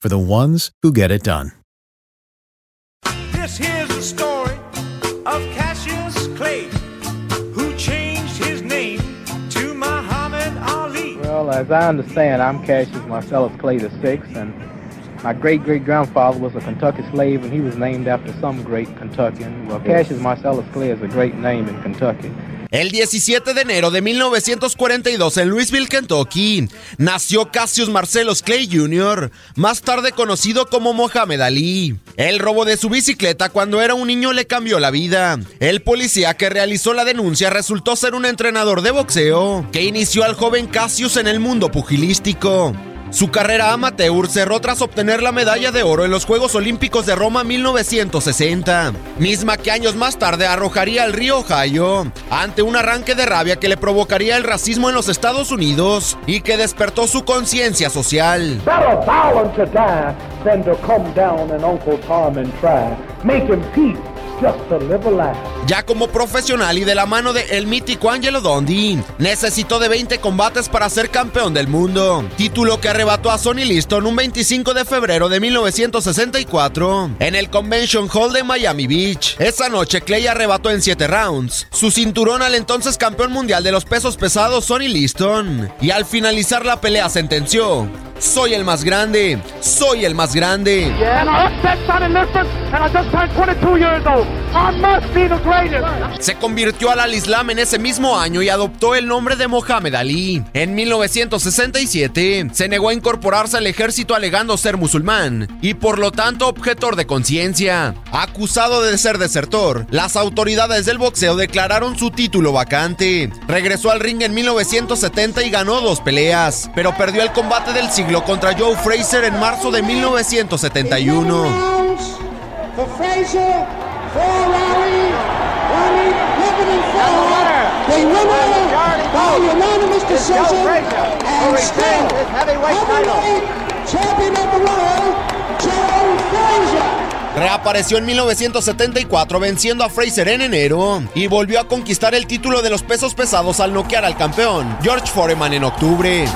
for the ones who get it done. This here's the story of Cassius Clay, who changed his name to Muhammad Ali. Well, as I understand, I'm Cassius Marcellus Clay VI, and my great great grandfather was a Kentucky slave, and he was named after some great Kentuckian. Well, Cassius Marcellus Clay is a great name in Kentucky. El 17 de enero de 1942 en Louisville, Kentucky, nació Cassius Marcellus Clay Jr., más tarde conocido como Mohamed Ali. El robo de su bicicleta cuando era un niño le cambió la vida. El policía que realizó la denuncia resultó ser un entrenador de boxeo que inició al joven Cassius en el mundo pugilístico. Su carrera amateur cerró tras obtener la medalla de oro en los Juegos Olímpicos de Roma 1960, misma que años más tarde arrojaría al río Ohio, ante un arranque de rabia que le provocaría el racismo en los Estados Unidos y que despertó su conciencia social. Just to live a life. Ya como profesional y de la mano de el mítico Angelo Dondi, necesitó de 20 combates para ser campeón del mundo, título que arrebató a Sonny Liston un 25 de febrero de 1964 en el Convention Hall de Miami Beach. Esa noche Clay arrebató en 7 rounds su cinturón al entonces campeón mundial de los pesos pesados Sonny Liston y al finalizar la pelea sentenció soy el más grande, soy el más grande. Yeah, and I upset Sonny Liston, and I just turned 22 years old. I must be the greatest. Se convirtió al Islam en ese mismo año y adoptó el nombre de Mohamed Ali. En 1967 se negó a incorporarse al ejército alegando ser musulmán y por lo tanto objetor de conciencia. Acusado de ser desertor, las autoridades del boxeo declararon su título vacante. Regresó al ring en 1970 y ganó dos peleas, pero perdió el combate del siglo contra Joe Fraser en marzo de 1971. For Frazier, for Raleigh, Raleigh, 11 and 4. The winner by unanimous decision and still heavyweight champion of the world, Joe Frazier. Reapareció en 1974 venciendo a Fraser en enero y volvió a conquistar el título de los pesos pesados al noquear al campeón George Foreman en octubre.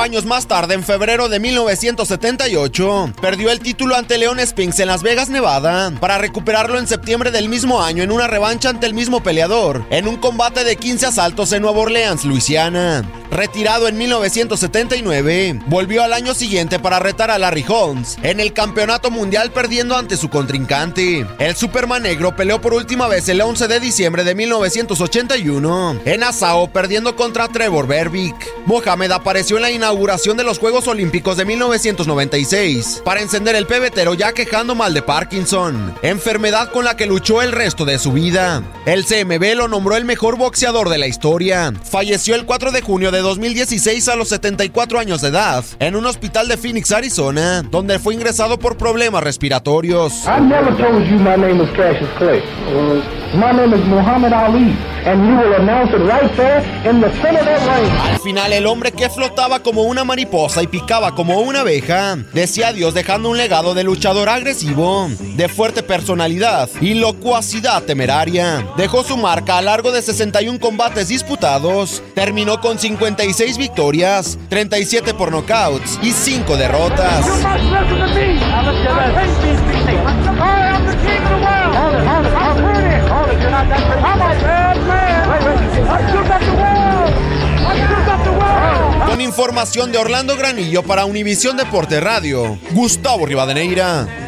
Años más tarde, en febrero de 1978, perdió el título ante Leon Spinks en Las Vegas, Nevada, para recuperarlo en septiembre del mismo año en una revancha ante el mismo peleador, en un combate de 15 asaltos en Nueva Orleans, Luisiana. Retirado en 1979, volvió al año siguiente para retar a Larry Holmes en el campeonato mundial perdiendo ante su contrincante. El Superman negro peleó por última vez el 11 de diciembre de 1981 en Asao perdiendo contra Trevor Berbick. Mohamed apareció en la inauguración de los Juegos Olímpicos de 1996 para encender el pebetero ya quejando mal de Parkinson, enfermedad con la que luchó el resto de su vida. El CMB lo nombró el mejor boxeador de la historia. Falleció el 4 de junio de 2016 a los 74 años de edad en un hospital de Phoenix, Arizona, donde fue ingresado por problemas respiratorios. My name is Muhammad Ali, and you will announce it right there in the center of that ring. Al final, el hombre que flotaba como una mariposa y picaba como una abeja, decía adiós dejando un legado de luchador agresivo, de fuerte personalidad y locuacidad temeraria. Dejó su marca a largo de 61 combates disputados, terminó con 56 victorias, 37 por knockouts y 5 derrotas. Con información de Orlando Granillo para Univisión Deporte Radio, Gustavo Rivadeneira.